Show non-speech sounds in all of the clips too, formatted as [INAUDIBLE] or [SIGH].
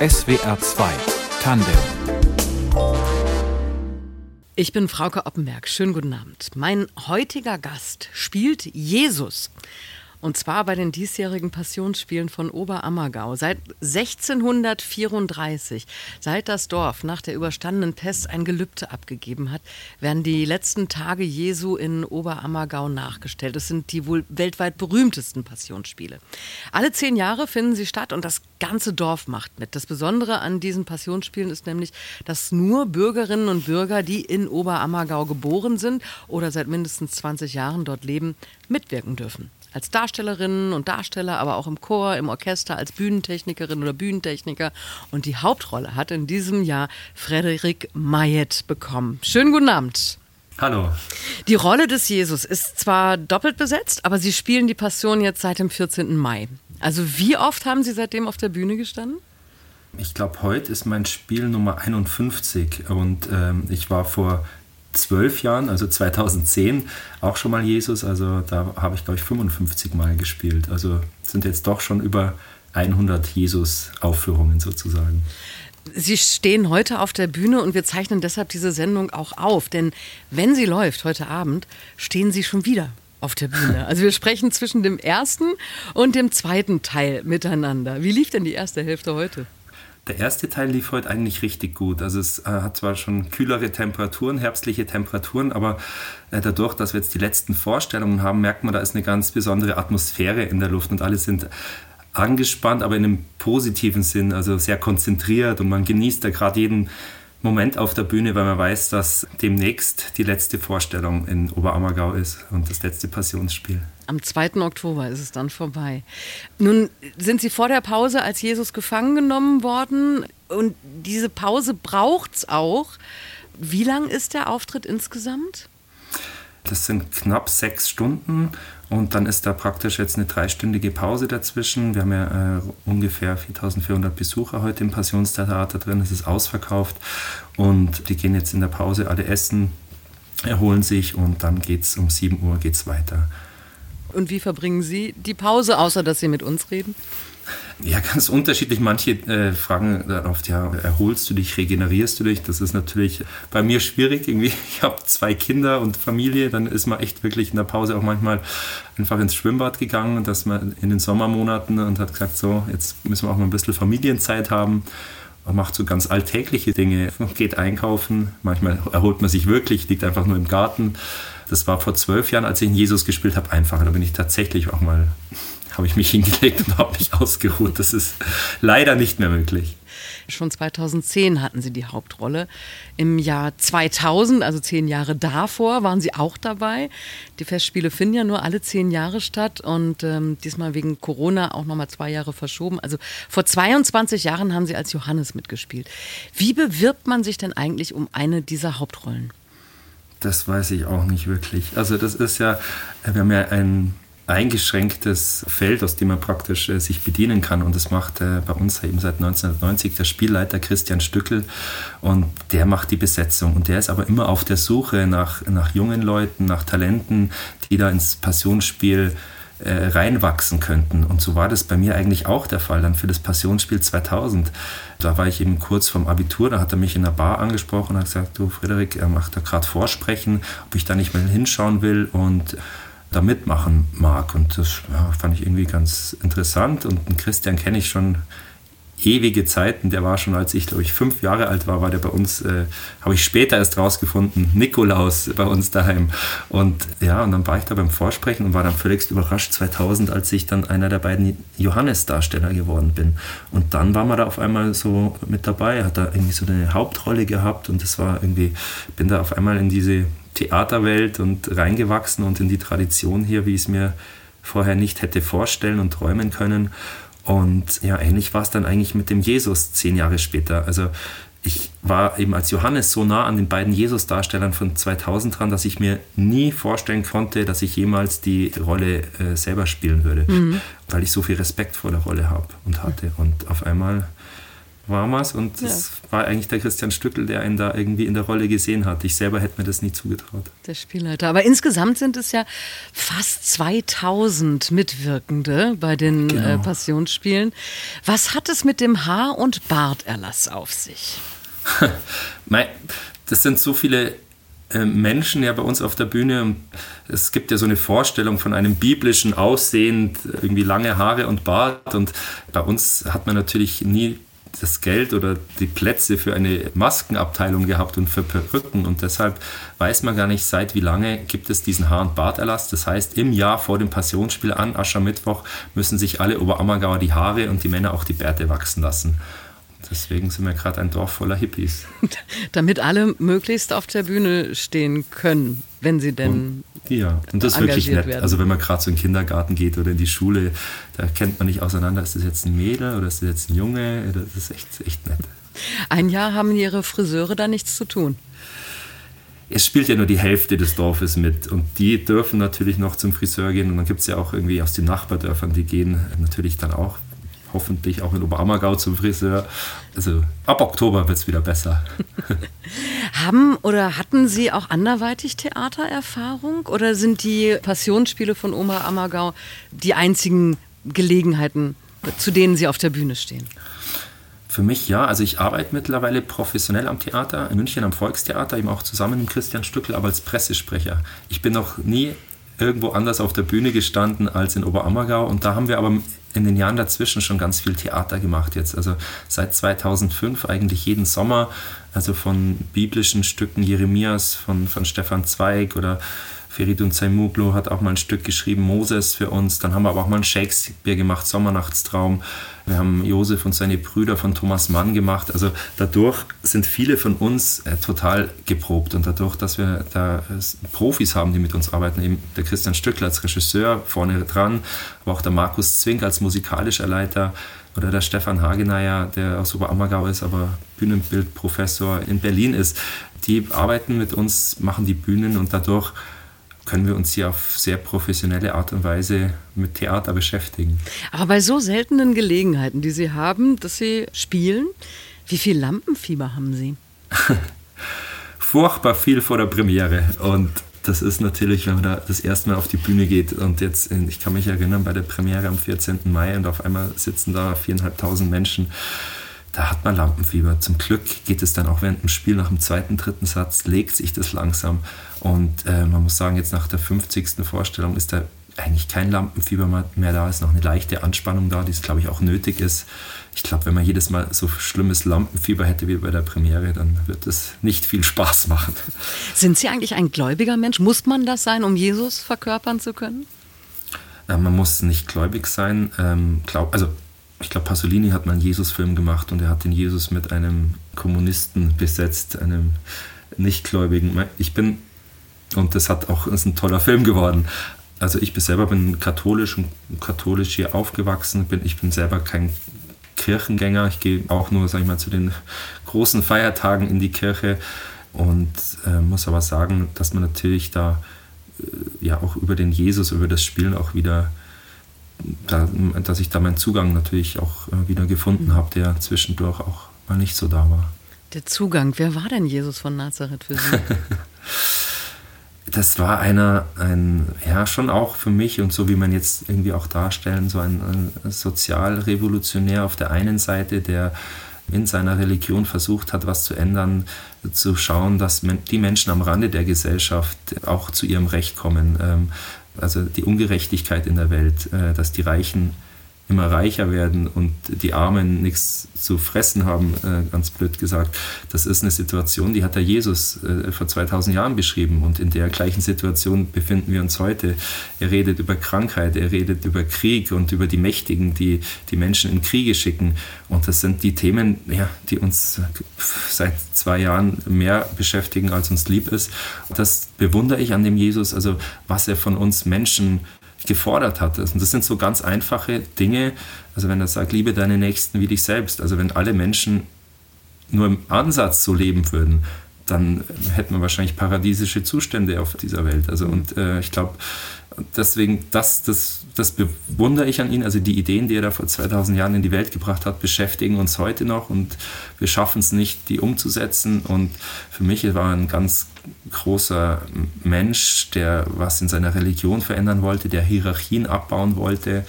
SWR 2 Tandem ich bin Frauke Oppenberg. Schönen guten Abend. Mein heutiger Gast spielt Jesus. Und zwar bei den diesjährigen Passionsspielen von Oberammergau. Seit 1634, seit das Dorf nach der überstandenen Pest ein Gelübde abgegeben hat, werden die letzten Tage Jesu in Oberammergau nachgestellt. Das sind die wohl weltweit berühmtesten Passionsspiele. Alle zehn Jahre finden sie statt und das ganze Dorf macht mit. Das Besondere an diesen Passionsspielen ist nämlich, dass nur Bürgerinnen und Bürger, die in Oberammergau geboren sind oder seit mindestens 20 Jahren dort leben, mitwirken dürfen als Darstellerinnen und Darsteller, aber auch im Chor, im Orchester, als Bühnentechnikerin oder Bühnentechniker. Und die Hauptrolle hat in diesem Jahr Frederik Mayet bekommen. Schönen guten Abend. Hallo. Die Rolle des Jesus ist zwar doppelt besetzt, aber Sie spielen die Passion jetzt seit dem 14. Mai. Also wie oft haben Sie seitdem auf der Bühne gestanden? Ich glaube, heute ist mein Spiel Nummer 51 und ähm, ich war vor zwölf Jahren, also 2010, auch schon mal Jesus. Also da habe ich, glaube ich, 55 Mal gespielt. Also sind jetzt doch schon über 100 Jesus-Aufführungen sozusagen. Sie stehen heute auf der Bühne und wir zeichnen deshalb diese Sendung auch auf. Denn wenn sie läuft heute Abend, stehen Sie schon wieder auf der Bühne. [LAUGHS] Also wir sprechen zwischen dem ersten und dem zweiten Teil miteinander. Wie lief denn die erste Hälfte heute? Der erste Teil lief heute eigentlich richtig gut. Also es äh, hat zwar schon kühlere Temperaturen, herbstliche Temperaturen, aber äh, dadurch, dass wir jetzt die letzten Vorstellungen haben, merkt man, da ist eine ganz besondere Atmosphäre in der Luft und alle sind angespannt, aber in einem positiven Sinn, also sehr konzentriert und man genießt da gerade jeden Moment auf der Bühne, weil man weiß, dass demnächst die letzte Vorstellung in Oberammergau ist und das letzte Passionsspiel. Am 2. Oktober ist es dann vorbei. Nun sind Sie vor der Pause als Jesus gefangen genommen worden und diese Pause braucht es auch. Wie lang ist der Auftritt insgesamt? Das sind knapp sechs Stunden und dann ist da praktisch jetzt eine dreistündige Pause dazwischen. Wir haben ja äh, ungefähr 4400 Besucher heute im Passionstheater drin. Es ist ausverkauft und die gehen jetzt in der Pause alle essen, erholen sich und dann geht es um 7 Uhr geht's weiter. Und wie verbringen Sie die Pause, außer dass Sie mit uns reden? Ja, ganz unterschiedlich. Manche äh, fragen darauf, ja, erholst du dich, regenerierst du dich? Das ist natürlich bei mir schwierig. Irgendwie, [LAUGHS] ich habe zwei Kinder und Familie, dann ist man echt wirklich in der Pause auch manchmal einfach ins Schwimmbad gegangen, dass man in den Sommermonaten und hat gesagt, so, jetzt müssen wir auch mal ein bisschen Familienzeit haben. Man macht so ganz alltägliche Dinge, geht einkaufen, manchmal erholt man sich wirklich, liegt einfach nur im Garten. Das war vor zwölf Jahren, als ich in Jesus gespielt habe, einfacher. Da bin ich tatsächlich auch mal habe ich mich hingelegt und habe mich ausgeruht. Das ist leider nicht mehr möglich. Schon 2010 hatten Sie die Hauptrolle. Im Jahr 2000, also zehn Jahre davor, waren Sie auch dabei. Die Festspiele finden ja nur alle zehn Jahre statt und ähm, diesmal wegen Corona auch nochmal zwei Jahre verschoben. Also vor 22 Jahren haben Sie als Johannes mitgespielt. Wie bewirbt man sich denn eigentlich um eine dieser Hauptrollen? Das weiß ich auch nicht wirklich. Also das ist ja, wir haben ja ein eingeschränktes Feld, aus dem man praktisch äh, sich bedienen kann. Und das macht äh, bei uns eben seit 1990 der Spielleiter Christian Stückel und der macht die Besetzung. Und der ist aber immer auf der Suche nach, nach jungen Leuten, nach Talenten, die da ins Passionsspiel äh, reinwachsen könnten. Und so war das bei mir eigentlich auch der Fall dann für das Passionsspiel 2000. Da war ich eben kurz vorm Abitur, da hat er mich in der Bar angesprochen und hat gesagt, du Frederik, er macht da gerade Vorsprechen, ob ich da nicht mal hinschauen will und da mitmachen mag. Und das ja, fand ich irgendwie ganz interessant. Und den Christian kenne ich schon ewige Zeiten. Der war schon, als ich, glaube ich, fünf Jahre alt war, war der bei uns, äh, habe ich später erst rausgefunden, Nikolaus bei uns daheim. Und ja, und dann war ich da beim Vorsprechen und war dann völlig überrascht 2000, als ich dann einer der beiden Johannes-Darsteller geworden bin. Und dann war man da auf einmal so mit dabei, hat da irgendwie so eine Hauptrolle gehabt und das war irgendwie, bin da auf einmal in diese Theaterwelt und reingewachsen und in die Tradition hier, wie ich es mir vorher nicht hätte vorstellen und träumen können. Und ja, ähnlich war es dann eigentlich mit dem Jesus zehn Jahre später. Also ich war eben als Johannes so nah an den beiden Jesus-Darstellern von 2000 dran, dass ich mir nie vorstellen konnte, dass ich jemals die Rolle äh, selber spielen würde, mhm. weil ich so viel Respekt vor der Rolle habe und hatte. Und auf einmal Warmers und das ja. war eigentlich der Christian Stückel, der ihn da irgendwie in der Rolle gesehen hat. Ich selber hätte mir das nie zugetraut. Der Spielleiter. Aber insgesamt sind es ja fast 2000 Mitwirkende bei den äh, genau. äh, Passionsspielen. Was hat es mit dem Haar- und Barterlass auf sich? [LAUGHS] das sind so viele äh, Menschen ja bei uns auf der Bühne. Es gibt ja so eine Vorstellung von einem biblischen Aussehen, irgendwie lange Haare und Bart. Und bei uns hat man natürlich nie das Geld oder die Plätze für eine Maskenabteilung gehabt und für Perücken. Und deshalb weiß man gar nicht, seit wie lange gibt es diesen Haar- und Barterlass. Das heißt, im Jahr vor dem Passionsspiel an Aschermittwoch müssen sich alle Oberammergauer die Haare und die Männer auch die Bärte wachsen lassen. Deswegen sind wir gerade ein Dorf voller Hippies. [LAUGHS] Damit alle möglichst auf der Bühne stehen können, wenn sie denn. Und, ja, und das ist wirklich nett. Werden. Also, wenn man gerade so in den Kindergarten geht oder in die Schule, da kennt man nicht auseinander, ist das jetzt ein Mädel oder ist das jetzt ein Junge? Das ist echt, echt nett. Ein Jahr haben Ihre Friseure da nichts zu tun es spielt ja nur die Hälfte des Dorfes mit und die dürfen natürlich noch zum Friseur gehen und dann gibt es ja auch irgendwie aus den Nachbardörfern, die gehen natürlich dann auch hoffentlich auch in Oberammergau zum Friseur. Also ab Oktober wird es wieder besser. [LAUGHS] Haben oder hatten Sie auch anderweitig Theatererfahrung oder sind die Passionsspiele von Oma Ammergau die einzigen Gelegenheiten, zu denen Sie auf der Bühne stehen? Für mich ja, also ich arbeite mittlerweile professionell am Theater, in München am Volkstheater, eben auch zusammen mit Christian Stückel, aber als Pressesprecher. Ich bin noch nie irgendwo anders auf der Bühne gestanden als in Oberammergau und da haben wir aber in den Jahren dazwischen schon ganz viel Theater gemacht jetzt. Also seit 2005 eigentlich jeden Sommer, also von biblischen Stücken Jeremias, von, von Stefan Zweig oder Feridun Zaimuglu hat auch mal ein Stück geschrieben, Moses für uns. Dann haben wir aber auch mal ein Shakespeare gemacht, Sommernachtstraum. Wir haben Josef und seine Brüder von Thomas Mann gemacht. Also dadurch sind viele von uns äh, total geprobt und dadurch, dass wir da äh, Profis haben, die mit uns arbeiten, eben der Christian Stöckler als Regisseur vorne dran, aber auch der Markus Zwink als musikalischer Leiter oder der Stefan Hageneier, der aus Oberammergau ist, aber Bühnenbildprofessor in Berlin ist. Die arbeiten mit uns, machen die Bühnen und dadurch können wir uns hier auf sehr professionelle Art und Weise mit Theater beschäftigen. Aber bei so seltenen Gelegenheiten, die Sie haben, dass Sie spielen, wie viel Lampenfieber haben Sie? [LAUGHS] Furchtbar viel vor der Premiere und das ist natürlich, wenn man da das erste Mal auf die Bühne geht und jetzt, ich kann mich erinnern, bei der Premiere am 14. Mai und auf einmal sitzen da viereinhalbtausend Menschen da hat man Lampenfieber. Zum Glück geht es dann auch während dem Spiel nach dem zweiten, dritten Satz, legt sich das langsam. Und äh, man muss sagen, jetzt nach der 50. Vorstellung ist da eigentlich kein Lampenfieber mehr da, ist noch eine leichte Anspannung da, die es, glaube ich, auch nötig ist. Ich glaube, wenn man jedes Mal so schlimmes Lampenfieber hätte wie bei der Premiere, dann wird es nicht viel Spaß machen. Sind Sie eigentlich ein gläubiger Mensch? Muss man das sein, um Jesus verkörpern zu können? Äh, man muss nicht gläubig sein. Ähm, glaub, also ich glaube, Pasolini hat mal einen Jesus-Film gemacht und er hat den Jesus mit einem Kommunisten besetzt, einem Nichtgläubigen. Ich bin, und das hat auch, ist ein toller Film geworden. Also ich bin selber bin katholisch und katholisch hier aufgewachsen. Bin, ich bin selber kein Kirchengänger. Ich gehe auch nur, sag ich mal, zu den großen Feiertagen in die Kirche und äh, muss aber sagen, dass man natürlich da äh, ja auch über den Jesus, über das Spielen auch wieder da, dass ich da meinen Zugang natürlich auch äh, wieder gefunden habe, der zwischendurch auch mal nicht so da war. Der Zugang, wer war denn Jesus von Nazareth für Sie? [LAUGHS] das war einer, ein, ja, schon auch für mich und so wie man jetzt irgendwie auch darstellen, so ein, ein Sozialrevolutionär auf der einen Seite, der in seiner Religion versucht hat, was zu ändern, zu schauen, dass die Menschen am Rande der Gesellschaft auch zu ihrem Recht kommen, ähm, also die Ungerechtigkeit in der Welt, äh, dass die Reichen immer reicher werden und die Armen nichts zu fressen haben, äh, ganz blöd gesagt. Das ist eine Situation, die hat der Jesus äh, vor 2000 Jahren beschrieben und in der gleichen Situation befinden wir uns heute. Er redet über Krankheit, er redet über Krieg und über die Mächtigen, die die Menschen in Kriege schicken. Und das sind die Themen, ja, die uns seit zwei Jahren mehr beschäftigen, als uns lieb ist. Das bewundere ich an dem Jesus, also was er von uns Menschen gefordert hat. Und das sind so ganz einfache Dinge. Also wenn er sagt, liebe deine Nächsten wie dich selbst. Also wenn alle Menschen nur im Ansatz so leben würden, dann hätten wir wahrscheinlich paradiesische Zustände auf dieser Welt. Also und äh, ich glaube, deswegen, das, das, das bewundere ich an ihn. Also die Ideen, die er da vor 2000 Jahren in die Welt gebracht hat, beschäftigen uns heute noch und wir schaffen es nicht, die umzusetzen. Und für mich war er ein ganz großer Mensch, der was in seiner Religion verändern wollte, der Hierarchien abbauen wollte.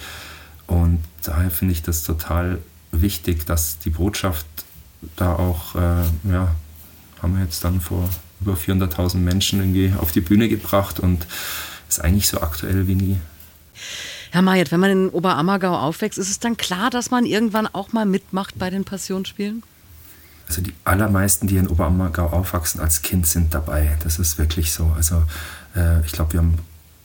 Und daher finde ich das total wichtig, dass die Botschaft da auch, äh, ja, haben wir jetzt dann vor über 400.000 Menschen irgendwie auf die Bühne gebracht und ist eigentlich so aktuell wie nie. Herr Mayet, wenn man in Oberammergau aufwächst, ist es dann klar, dass man irgendwann auch mal mitmacht bei den Passionsspielen? Also die allermeisten, die in Oberammergau aufwachsen als Kind, sind dabei. Das ist wirklich so. Also äh, ich glaube, wir haben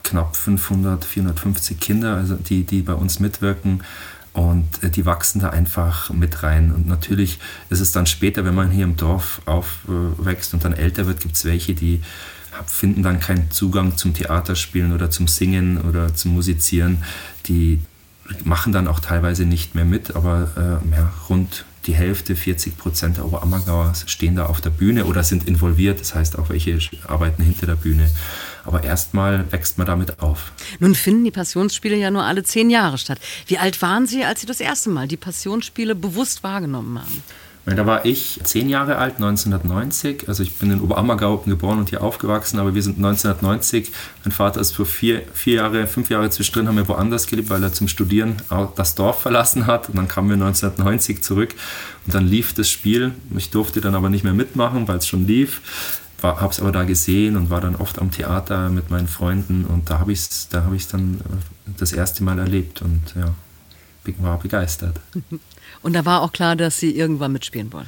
knapp 500, 450 Kinder, also die, die bei uns mitwirken. Und äh, die wachsen da einfach mit rein. Und natürlich ist es dann später, wenn man hier im Dorf aufwächst und dann älter wird, gibt es welche, die finden dann keinen Zugang zum Theaterspielen oder zum Singen oder zum Musizieren. Die machen dann auch teilweise nicht mehr mit, aber äh, ja, rund die Hälfte, 40 Prozent der Oberammergauer stehen da auf der Bühne oder sind involviert. Das heißt auch welche arbeiten hinter der Bühne. Aber erstmal wächst man damit auf. Nun finden die Passionsspiele ja nur alle zehn Jahre statt. Wie alt waren Sie, als Sie das erste Mal die Passionsspiele bewusst wahrgenommen haben? Da war ich zehn Jahre alt, 1990. Also ich bin in Oberammergau geboren und hier aufgewachsen, aber wir sind 1990. Mein Vater ist vor vier, vier Jahre, fünf Jahre zwischendrin, haben wir woanders gelebt, weil er zum Studieren das Dorf verlassen hat. Und dann kamen wir 1990 zurück und dann lief das Spiel. Ich durfte dann aber nicht mehr mitmachen, weil es schon lief. Habe es aber da gesehen und war dann oft am Theater mit meinen Freunden und da habe ich es da hab dann äh, das erste Mal erlebt und ja, war begeistert. [LAUGHS] Und da war auch klar, dass Sie irgendwann mitspielen wollen.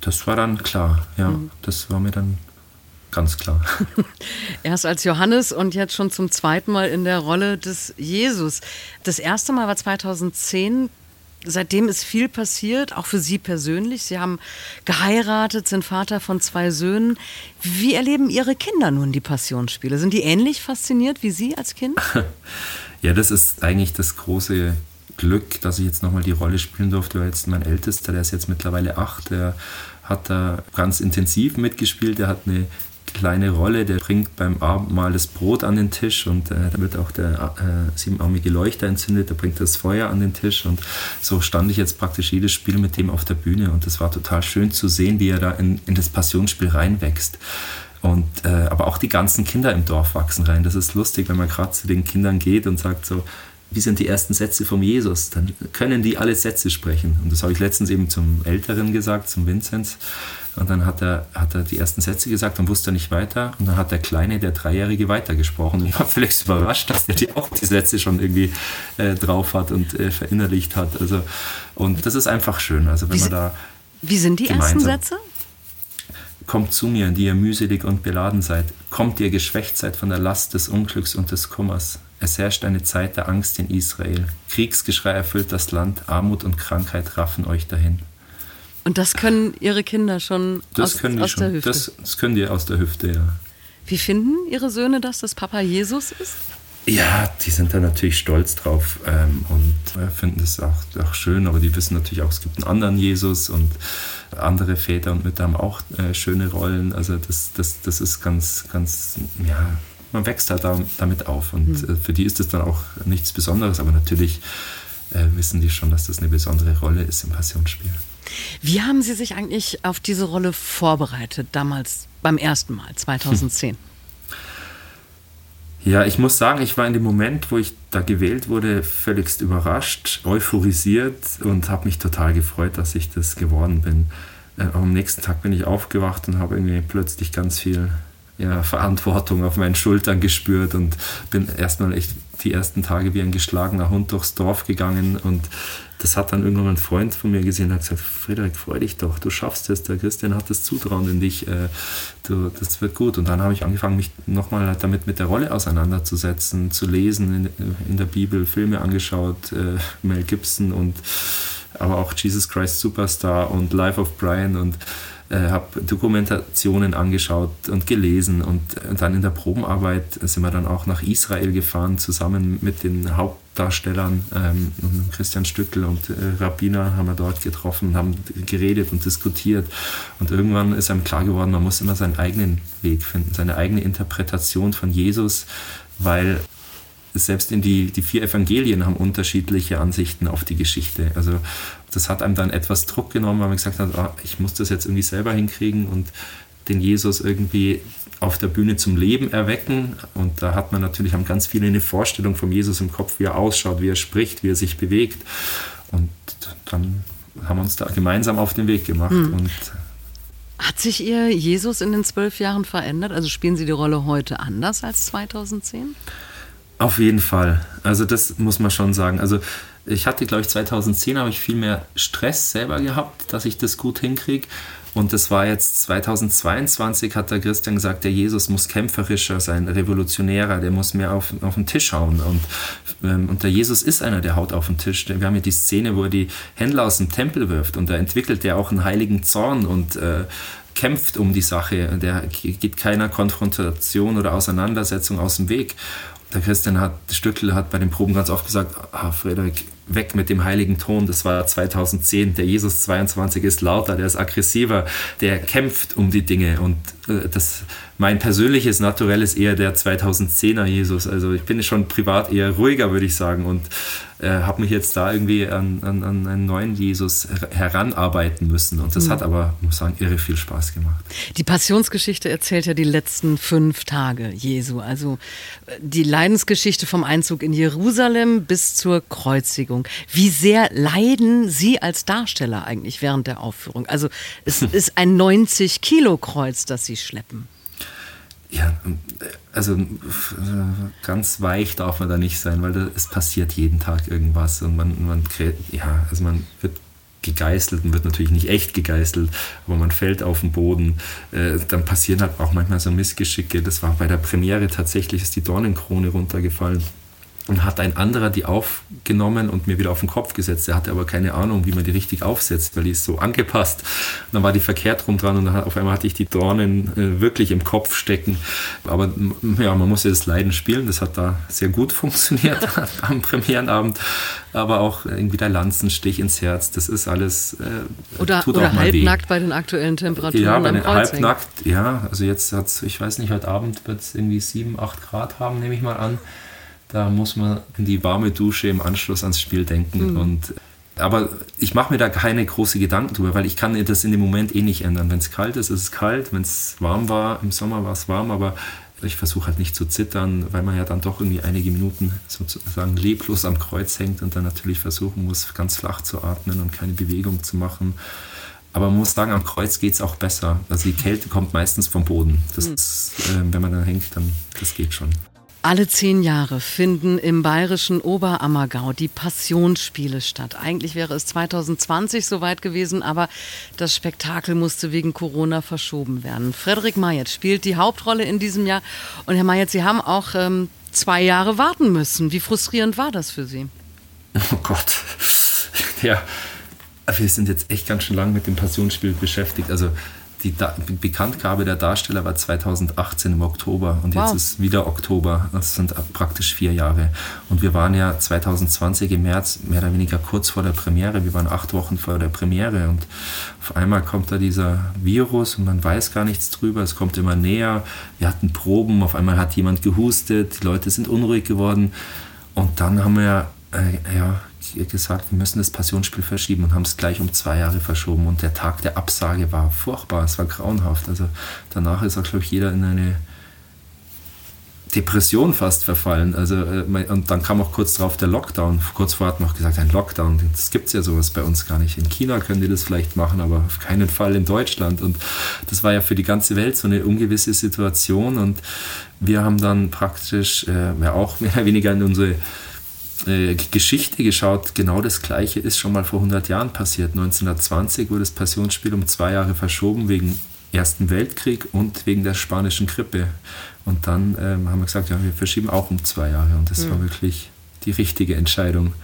Das war dann klar, ja. Mhm. Das war mir dann ganz klar. [LAUGHS] Erst als Johannes und jetzt schon zum zweiten Mal in der Rolle des Jesus. Das erste Mal war 2010. Seitdem ist viel passiert, auch für Sie persönlich. Sie haben geheiratet, sind Vater von zwei Söhnen. Wie erleben Ihre Kinder nun die Passionsspiele? Sind die ähnlich fasziniert wie Sie als Kind? [LAUGHS] Ja, das ist eigentlich das große Glück, dass ich jetzt nochmal die Rolle spielen durfte, weil jetzt mein Ältester, der ist jetzt mittlerweile acht, der hat da ganz intensiv mitgespielt, der hat eine kleine Rolle, der bringt beim Abendmahl das Brot an den Tisch und äh, da wird auch der äh, siebenarmige Leuchter entzündet, da bringt das Feuer an den Tisch und so stand ich jetzt praktisch jedes Spiel mit dem auf der Bühne und das war total schön zu sehen, wie er da in, in das Passionsspiel reinwächst. Und, äh, aber auch die ganzen Kinder im Dorf wachsen rein. Das ist lustig, wenn man gerade zu den Kindern geht und sagt so, wie sind die ersten Sätze vom Jesus? Dann können die alle Sätze sprechen. Und das habe ich letztens eben zum Älteren gesagt, zum Vinzenz. Und dann hat er, hat er die ersten Sätze gesagt und wusste nicht weiter. Und dann hat der Kleine, der Dreijährige, weitergesprochen. Und ich war völlig überrascht, dass der die auch die Sätze schon irgendwie äh, drauf hat und äh, verinnerlicht hat. Also, und das ist einfach schön. Also wenn wie, man da wie sind die ersten Sätze? Kommt zu mir, die ihr mühselig und beladen seid. Kommt, ihr geschwächt seid von der Last des Unglücks und des Kummers. Es herrscht eine Zeit der Angst in Israel. Kriegsgeschrei erfüllt das Land, Armut und Krankheit raffen euch dahin. Und das können Ihre Kinder schon das aus, können die aus schon. der Hüfte? Das, das können die aus der Hüfte, ja. Wie finden Ihre Söhne das, dass Papa Jesus ist? Ja, die sind da natürlich stolz drauf ähm, und äh, finden das auch, auch, schön, aber die wissen natürlich auch, es gibt einen anderen Jesus und andere Väter und Mütter haben auch äh, schöne Rollen. Also das, das, das ist ganz, ganz, ja, man wächst halt damit auf. Und mhm. für die ist es dann auch nichts Besonderes, aber natürlich äh, wissen die schon, dass das eine besondere Rolle ist im Passionsspiel. Wie haben Sie sich eigentlich auf diese Rolle vorbereitet, damals beim ersten Mal, 2010? Hm. Ja, ich muss sagen, ich war in dem Moment, wo ich da gewählt wurde, völligst überrascht, euphorisiert und habe mich total gefreut, dass ich das geworden bin. Äh, am nächsten Tag bin ich aufgewacht und habe irgendwie plötzlich ganz viel ja, Verantwortung auf meinen Schultern gespürt und bin erstmal echt die ersten Tage wie ein geschlagener Hund durchs Dorf gegangen und das hat dann irgendwann ein Freund von mir gesehen und hat gesagt, Frederik, freu dich doch, du schaffst es, der Christian hat das Zutrauen in dich, äh, du, das wird gut. Und dann habe ich angefangen, mich nochmal damit mit der Rolle auseinanderzusetzen, zu lesen, in, in der Bibel Filme angeschaut, äh, Mel Gibson und aber auch Jesus Christ Superstar und Life of Brian und äh, habe Dokumentationen angeschaut und gelesen und, und, dann in der Probenarbeit sind wir dann auch nach Israel gefahren, zusammen mit den Hauptdarstellern, ähm, Christian Stückel und äh, Rabbiner haben wir dort getroffen, haben geredet und diskutiert. Und irgendwann ist einem klar geworden, man muss immer seinen eigenen Weg finden, seine eigene Interpretation von Jesus, weil selbst in die, die vier Evangelien haben unterschiedliche Ansichten auf die Geschichte. Also das hat einem dann etwas Druck genommen, weil man gesagt hat, ah, ich muss das jetzt irgendwie selber hinkriegen und den Jesus irgendwie auf der Bühne zum Leben erwecken. Und da hat man natürlich haben ganz viele eine Vorstellung vom Jesus im Kopf, wie er ausschaut, wie er spricht, wie er sich bewegt. Und dann haben wir uns da gemeinsam auf den Weg gemacht. Mhm. Und hat sich Ihr Jesus in den zwölf Jahren verändert? Also spielen Sie die Rolle heute anders als 2010? Auf jeden Fall. Also das muss man schon sagen. Also ich hatte, glaube ich, 2010 habe ich viel mehr Stress selber gehabt, dass ich das gut hinkriege. Und das war jetzt 2022, hat der Christian gesagt, der Jesus muss kämpferischer sein, revolutionärer, der muss mehr auf, auf den Tisch hauen. Und, ähm, und der Jesus ist einer, der haut auf den Tisch. Wir haben ja die Szene, wo er die Händler aus dem Tempel wirft und da entwickelt er auch einen heiligen Zorn und äh, kämpft um die Sache. Der geht keiner Konfrontation oder Auseinandersetzung aus dem Weg. Der Christian hat, Stückel hat bei den Proben ganz oft gesagt, ah, Frederik, weg mit dem heiligen Ton, das war 2010. Der Jesus 22 ist lauter, der ist aggressiver, der kämpft um die Dinge. Und äh, das, mein persönliches Naturell ist eher der 2010er Jesus. Also ich bin schon privat eher ruhiger, würde ich sagen. Und äh, habe mich jetzt da irgendwie an, an, an, einen neuen Jesus heranarbeiten müssen. Und das mhm. hat aber, muss sagen, irre viel Spaß gemacht. Die Passionsgeschichte erzählt ja die letzten fünf Tage Jesu. Also äh, die Leidensgeschichte vom Einzug in Jerusalem bis zur Kreuzigung. Wie sehr leiden Sie als Darsteller eigentlich während der Aufführung? Also es [LAUGHS] ist ein 90-Kilo-Kreuz, das Sie schleppen. Ja, also ganz weich darf man da nicht sein, weil da, es passiert jeden Tag irgendwas und man, man, ja, also man wird gegeißelt und wird natürlich nicht echt gegeißelt, aber man fällt auf den Boden. Äh, dann passieren halt auch manchmal so Missgeschicke. Das war bei der Premiere tatsächlich, ist die Dornenkrone runtergefallen. Und hat ein anderer die aufgenommen und mir wieder auf den Kopf gesetzt. Er hatte aber keine Ahnung, wie man die richtig aufsetzt, weil die ist so angepasst. Und dann war die verkehrt rum dran und dann auf einmal hatte ich die Dornen äh, wirklich im Kopf stecken. Aber ja, man muss ja das Leiden spielen. Das hat da sehr gut [LAUGHS] funktioniert [LAUGHS] am Premierenabend. Aber auch irgendwie der Lanzenstich ins Herz, das ist alles. Äh, oder oder halbnackt weh. bei den aktuellen Temperaturen. Ja, bei den halbnackt, ja. Also jetzt hat es, ich weiß nicht, heute Abend wird es irgendwie 7, 8 Grad haben, nehme ich mal an. Da muss man in die warme Dusche im Anschluss ans Spiel denken. Mhm. Und, aber ich mache mir da keine große Gedanken drüber, weil ich kann das in dem Moment eh nicht ändern. Wenn es kalt ist, ist es kalt. Wenn es warm war, im Sommer war es warm, aber ich versuche halt nicht zu zittern, weil man ja dann doch irgendwie einige Minuten sozusagen leblos am Kreuz hängt und dann natürlich versuchen muss, ganz flach zu atmen und keine Bewegung zu machen. Aber man muss sagen, am Kreuz geht es auch besser. Also die Kälte kommt meistens vom Boden. Das mhm. äh, wenn man da hängt, dann das geht schon. Alle zehn Jahre finden im bayerischen Oberammergau die Passionsspiele statt. Eigentlich wäre es 2020 soweit gewesen, aber das Spektakel musste wegen Corona verschoben werden. Frederik Mayet spielt die Hauptrolle in diesem Jahr. Und Herr Mayet, Sie haben auch ähm, zwei Jahre warten müssen. Wie frustrierend war das für Sie? Oh Gott. [LAUGHS] Ja, wir sind jetzt echt ganz schön lang mit dem Passionsspiel beschäftigt. Also die da Bekanntgabe der Darsteller war 2018 im Oktober und wow. jetzt ist wieder Oktober. Das sind praktisch vier Jahre. Und wir waren ja 2020 im März mehr oder weniger kurz vor der Premiere. Wir waren acht Wochen vor der Premiere und auf einmal kommt da dieser Virus und man weiß gar nichts drüber. Es kommt immer näher. Wir hatten Proben, auf einmal hat jemand gehustet, die Leute sind unruhig geworden. Und dann haben wir äh, ja, gesagt, wir müssen das Passionsspiel verschieben und haben es gleich um zwei Jahre verschoben. Und der Tag der Absage war furchtbar, es war grauenhaft. Also danach ist auch, glaube ich, jeder in eine Depression fast verfallen. Also, äh, und dann kam auch kurz darauf der Lockdown. Kurz vorher hat man auch gesagt, ein Lockdown, das gibt es ja sowas bei uns gar nicht. In China können die das vielleicht machen, aber auf keinen Fall in Deutschland. Und das war ja für die ganze Welt so eine ungewisse Situation. Und wir haben dann praktisch äh, auch [LAUGHS] mehr oder weniger in unsere äh, Geschichte geschaut, genau das Gleiche ist schon mal vor 100 Jahren passiert. 1920 wurde das Passionsspiel um zwei Jahre verschoben wegen Ersten Weltkrieg und wegen der spanischen Grippe. Und dann ähm, haben wir gesagt, ja, wir verschieben auch um zwei Jahre. Und das mhm. war wirklich die richtige Entscheidung.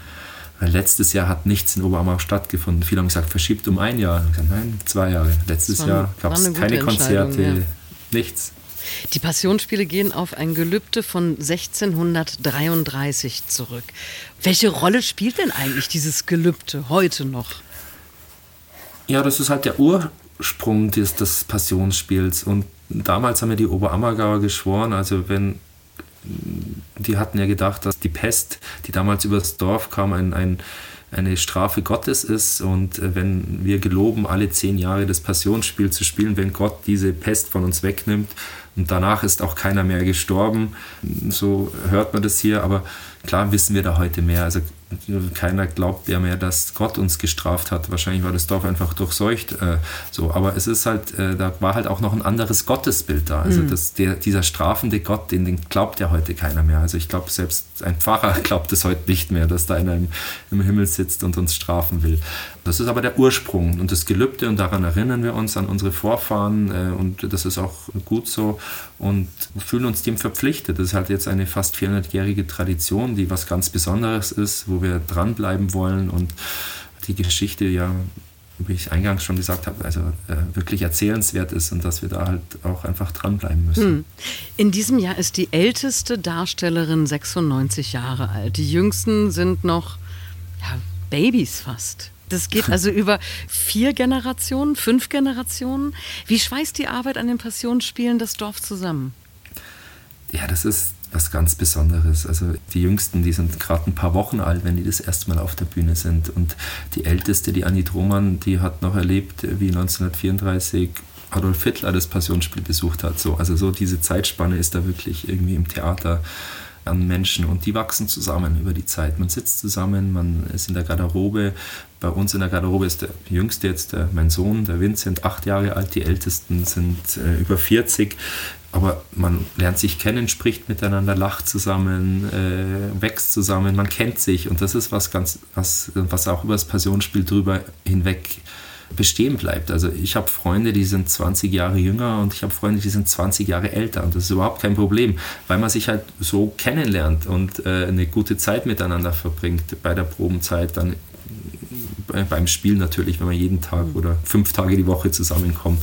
Weil letztes Jahr hat nichts in Oberammergau stattgefunden. Viele haben gesagt, verschiebt um ein Jahr. Gesagt, nein, zwei Jahre. Letztes Jahr gab es keine Konzerte, ja. nichts. Die Passionsspiele gehen auf ein Gelübde von 1633 zurück. Welche Rolle spielt denn eigentlich dieses Gelübde heute noch? Ja, das ist halt der Ursprung des, des Passionsspiels. Und damals haben ja die Oberammergauer geschworen, also wenn die hatten ja gedacht, dass die Pest, die damals übers Dorf kam, ein, ein eine Strafe Gottes ist und äh, wenn wir geloben, alle zehn Jahre das Passionsspiel zu spielen, wenn Gott diese Pest von uns wegnimmt und danach ist auch keiner mehr gestorben, so hört man das hier, aber klar wissen wir da heute mehr. Also keiner glaubt ja mehr, dass Gott uns gestraft hat. Wahrscheinlich war das Dorf einfach durchseucht. Äh, so, aber es ist halt, äh, da war halt auch noch ein anderes Gottesbild da. Also mhm. das, der, dieser strafende Gott, den, den glaubt ja heute keiner mehr. Also ich glaube, selbst ein Pfarrer [LAUGHS] glaubt es heute nicht mehr, dass da einer im, im Himmel sitzt und uns strafen will. Das ist aber der Ursprung und das Gelübde und daran erinnern wir uns an unsere Vorfahren äh, und das ist auch gut so und fühlen uns dem verpflichtet. Das ist halt jetzt eine fast 400-jährige Tradition, die was ganz Besonderes ist, wo wir dranbleiben wollen und die Geschichte ja, wie ich eingangs schon gesagt habe, also äh, wirklich erzählenswert ist und dass wir da halt auch einfach dranbleiben müssen. Hm. In diesem Jahr ist die älteste Darstellerin 96 Jahre alt. Die jüngsten sind noch ja, Babys fast. Das geht [LAUGHS] also über vier Generationen, fünf Generationen. Wie schweißt die Arbeit an den Passionsspielen das Dorf zusammen? Ja, das ist was ganz Besonderes. Also die Jüngsten, die sind gerade ein paar Wochen alt, wenn die das erste Mal auf der Bühne sind. Und die Älteste, die Annie Drohmann, die hat noch erlebt, wie 1934 Adolf Hitler das Passionsspiel besucht hat. So, also so diese Zeitspanne ist da wirklich irgendwie im Theater an Menschen und die wachsen zusammen über die Zeit. Man sitzt zusammen, man ist in der Garderobe. Bei uns in der Garderobe ist der jüngste jetzt der, mein Sohn, der Vincent, acht Jahre alt, die ältesten sind äh, über 40. Aber man lernt sich kennen, spricht miteinander, lacht zusammen, äh, wächst zusammen, man kennt sich. Und das ist was ganz, was, was auch über das Passionsspiel drüber hinweg bestehen bleibt. Also ich habe Freunde, die sind 20 Jahre jünger und ich habe Freunde, die sind 20 Jahre älter. Und das ist überhaupt kein Problem, weil man sich halt so kennenlernt und äh, eine gute Zeit miteinander verbringt bei der Probenzeit, dann beim Spiel natürlich, wenn man jeden Tag mhm. oder fünf Tage die Woche zusammenkommt.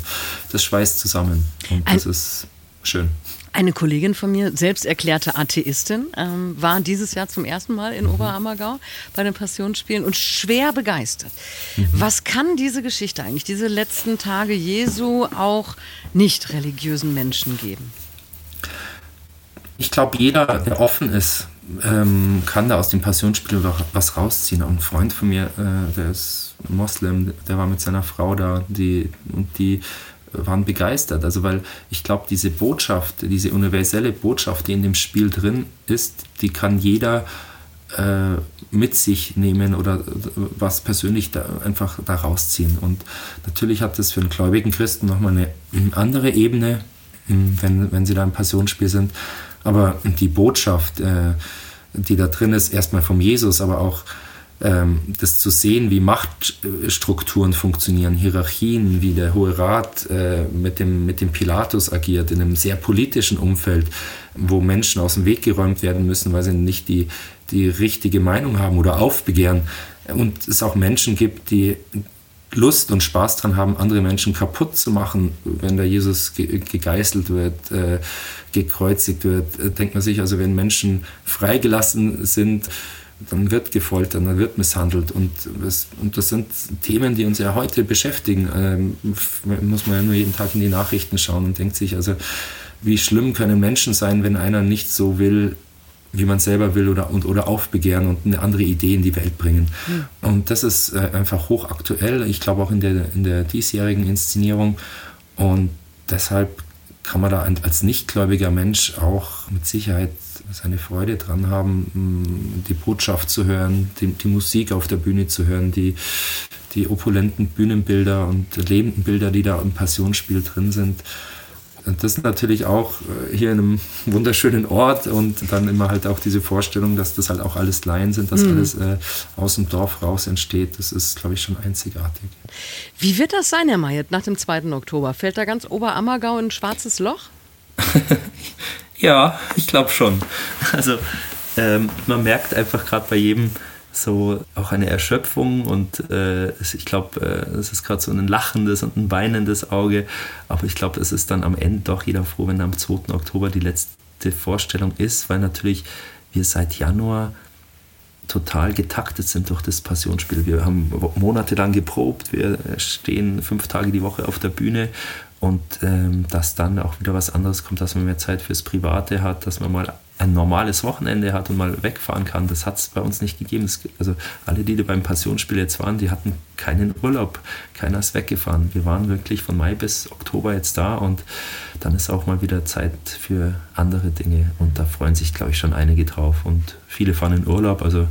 Das schweißt zusammen und das ist schön. Eine Kollegin von mir, selbst erklärte Atheistin, ähm, war dieses Jahr zum ersten Mal in mhm. Oberammergau bei den Passionsspielen und schwer begeistert. Mhm. Was kann diese Geschichte eigentlich, diese letzten Tage Jesu auch nicht religiösen Menschen geben? Ich glaube, jeder, der offen ist, ähm, kann da aus dem Passionsspiel was rausziehen. ein Freund von mir, äh, der ist Moslem, der war mit seiner Frau da, die, und die waren begeistert. Also weil ich glaube, diese Botschaft, diese universelle Botschaft, die in dem Spiel drin ist, die kann jeder äh, mit sich nehmen oder was persönlich da einfach da rausziehen. Und natürlich hat das für einen gläubigen Christen nochmal eine andere Ebene, wenn, wenn sie da im Passionsspiel sind. Aber die Botschaft, äh, die da drin ist, erstmal vom Jesus, aber auch ähm, das zu sehen, wie Machtstrukturen funktionieren, Hierarchien, wie der Hohe Rat äh, mit, dem, mit dem Pilatus agiert, in einem sehr politischen Umfeld, wo Menschen aus dem Weg geräumt werden müssen, weil sie nicht die, die richtige Meinung haben oder aufbegehren. Und es auch Menschen gibt, die Lust und Spaß daran haben, andere Menschen kaputt zu machen, wenn der Jesus gegeißelt wird, äh, gekreuzigt wird, äh, denkt man sich, also wenn Menschen freigelassen sind, dann wird gefoltert, dann wird misshandelt. Und das, und das sind Themen, die uns ja heute beschäftigen. Ähm, muss man ja nur jeden Tag in die Nachrichten schauen und denkt sich, also wie schlimm können Menschen sein, wenn einer nicht so will, wie man selber will oder, und, oder aufbegehren und eine andere Idee in die Welt bringen. Mhm. Und das ist äh, einfach hochaktuell, ich glaube auch in der, in der diesjährigen Inszenierung. Und deshalb kann man da als nichtgläubiger Mensch auch mit Sicherheit seine Freude dran haben, die Botschaft zu hören, die, die Musik auf der Bühne zu hören, die, die opulenten Bühnenbilder und lebenden Bilder, die da im Passionsspiel drin sind. Und das natürlich auch äh, hier in einem [LAUGHS] wunderschönen Ort und dann immer halt auch diese Vorstellung, dass das halt auch alles Laien sind, dass mhm. alles äh, aus dem Dorf raus entsteht. Das ist, glaube ich, schon einzigartig. Wie wird das sein, Herr Mayet, nach dem 2. Oktober? Fällt da ganz Oberammergau in ein schwarzes Loch? [LAUGHS] Ja, ich glaube schon. Also ähm, man merkt einfach gerade bei jedem so auch eine Erschöpfung und äh, ich glaube, äh, es ist gerade so ein lachendes und ein weinendes Auge, aber ich glaube, es ist dann am Ende doch jeder froh, wenn am 2. Oktober die letzte Vorstellung ist, weil natürlich wir seit Januar total getaktet sind durch das Passionsspiel. Wir haben monatelang geprobt, wir stehen fünf Tage die Woche auf der Bühne und ähm, dass dann auch wieder was anderes kommt, dass man mehr Zeit fürs Private hat, dass man mal ein normales Wochenende hat und mal wegfahren kann, das hat es bei uns nicht gegeben. Es, also alle, die beim Passionsspiel jetzt waren, die hatten keinen Urlaub, keiner ist weggefahren. Wir waren wirklich von Mai bis Oktober jetzt da und dann ist auch mal wieder Zeit für andere Dinge und da freuen sich, glaube ich, schon einige drauf und viele fahren in Urlaub. Also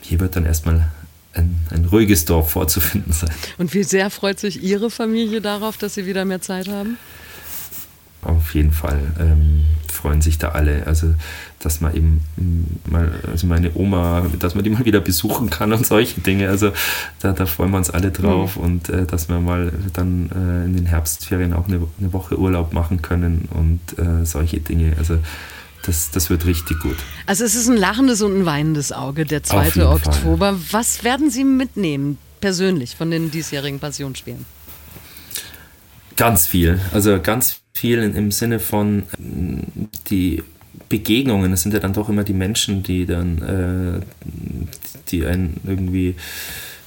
hier wird dann erstmal ein, ein, ruhiges Dorf vorzufinden sein. Und wie sehr freut sich Ihre Familie darauf, dass Sie wieder mehr Zeit haben? Auf jeden Fall ähm, freuen sich da alle. Also, dass man eben mal, also meine Oma, dass man die mal wieder besuchen kann und solche Dinge. Also, da, da freuen wir uns alle drauf mhm. und äh, dass wir mal dann äh, in den Herbstferien auch eine, eine, Woche Urlaub machen können und äh, solche Dinge. Also, das, das wird richtig gut. Also es ist ein lachendes und ein weinendes Auge, der 2. Oktober. Fall. Was werden Sie mitnehmen, persönlich, von den diesjährigen Passionsspielen? Ganz viel. Also ganz viel im Sinne von die Begegnungen. Es sind ja dann doch immer die Menschen, die dann, äh, die einen irgendwie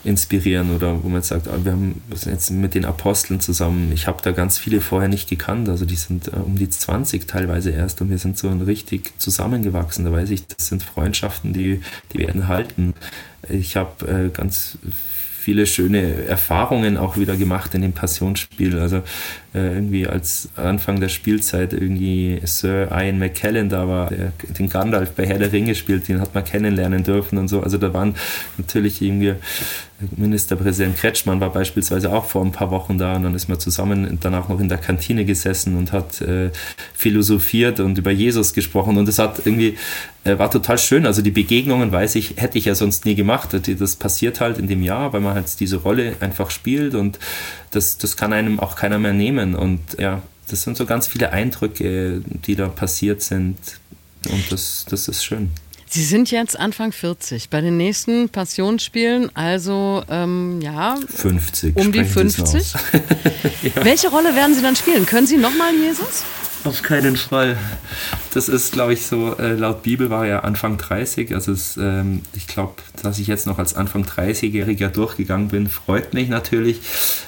inspirieren oder wo man sagt, ah, wir haben jetzt mit den Aposteln zusammen, ich habe da ganz viele vorher nicht gekannt, also die sind äh, um die 20 teilweise erst und wir sind so richtig zusammengewachsen, da weiß ich, das sind Freundschaften, die, die werden halten. Ich habe äh, ganz viele schöne Erfahrungen auch wieder gemacht in dem Passionsspiel. Also äh, irgendwie als Anfang der Spielzeit irgendwie Sir Ian McKellen da war, der den Gandalf bei Herr der Ringe spielt, den hat man kennenlernen dürfen und so. Also da waren natürlich irgendwie Ministerpräsident Kretschmann war beispielsweise auch vor ein paar Wochen da und dann ist man zusammen danach noch in der Kantine gesessen und hat äh, philosophiert und über Jesus gesprochen und es hat irgendwie äh, war total schön. Also die Begegnungen, weiß ich, hätte ich ja sonst nie gemacht. Das passiert halt in dem Jahr, weil man halt diese Rolle einfach spielt und das, das kann einem auch keiner mehr nehmen und ja, das sind so ganz viele Eindrücke, die da passiert sind und das, das ist schön. Sie sind jetzt Anfang 40. Bei den nächsten Passionsspielen, also ähm, ja, 50. Um die 50. [LAUGHS] ja. Welche Rolle werden Sie dann spielen? Können Sie nochmal Jesus? Auf keinen Fall. Das ist, glaube ich, so, äh, laut Bibel war er Anfang 30. Also es, ähm, ich glaube, dass ich jetzt noch als Anfang 30-Jähriger durchgegangen bin, freut mich natürlich.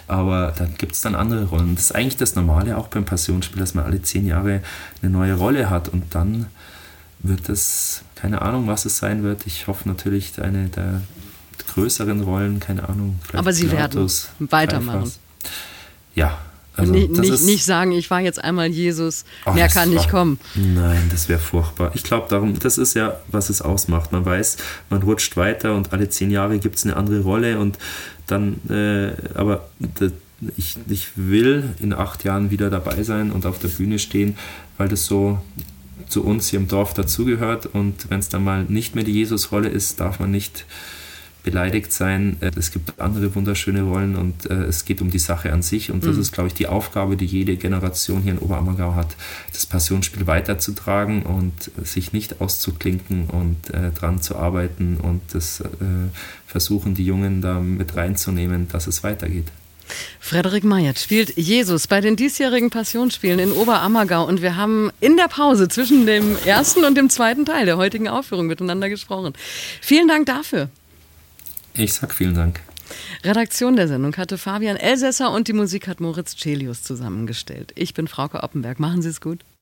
Aber dann gibt es dann andere Rollen. Das ist eigentlich das Normale auch beim Passionsspiel, dass man alle zehn Jahre eine neue Rolle hat und dann wird es, keine Ahnung, was es sein wird. Ich hoffe natürlich eine der größeren Rollen, keine Ahnung. Aber Sie Pilatus, werden weitermachen. Ja. Also, nicht, nicht, nicht, sagen, ich war jetzt einmal Jesus, Ach, mehr kann nicht kommen. Nein, das wäre furchtbar. Ich glaube darum, das ist ja, was es ausmacht. Man weiß, man rutscht weiter und alle zehn Jahre gibt es eine andere Rolle und dann, äh, aber das, ich, ich will in acht Jahren wieder dabei sein und auf der Bühne stehen, weil das so zu uns hier im Dorf dazugehört. Und wenn es dann mal nicht mehr die Jesusrolle ist, darf man nicht beleidigt sein. Äh, es gibt andere wunderschöne Rollen und äh, es geht um die Sache an sich. Und das mhm. ist, glaube ich, die Aufgabe, die jede Generation hier in Oberammergau hat, das Passionsspiel weiterzutragen und sich nicht auszuklinken und äh, dran zu arbeiten und das äh, versuchen, die Jungen da mit reinzunehmen, dass es weitergeht. Frederik Meyert spielt Jesus bei den diesjährigen Passionsspielen in Oberammergau und wir haben in der Pause zwischen dem ersten und dem zweiten Teil der heutigen Aufführung miteinander gesprochen. Vielen Dank dafür. Ich sag vielen Dank. Redaktion der Sendung hatte Fabian Elsässer und die Musik hat Moritz Celius zusammengestellt. Ich bin Frauke Oppenberg. Machen Sie es gut.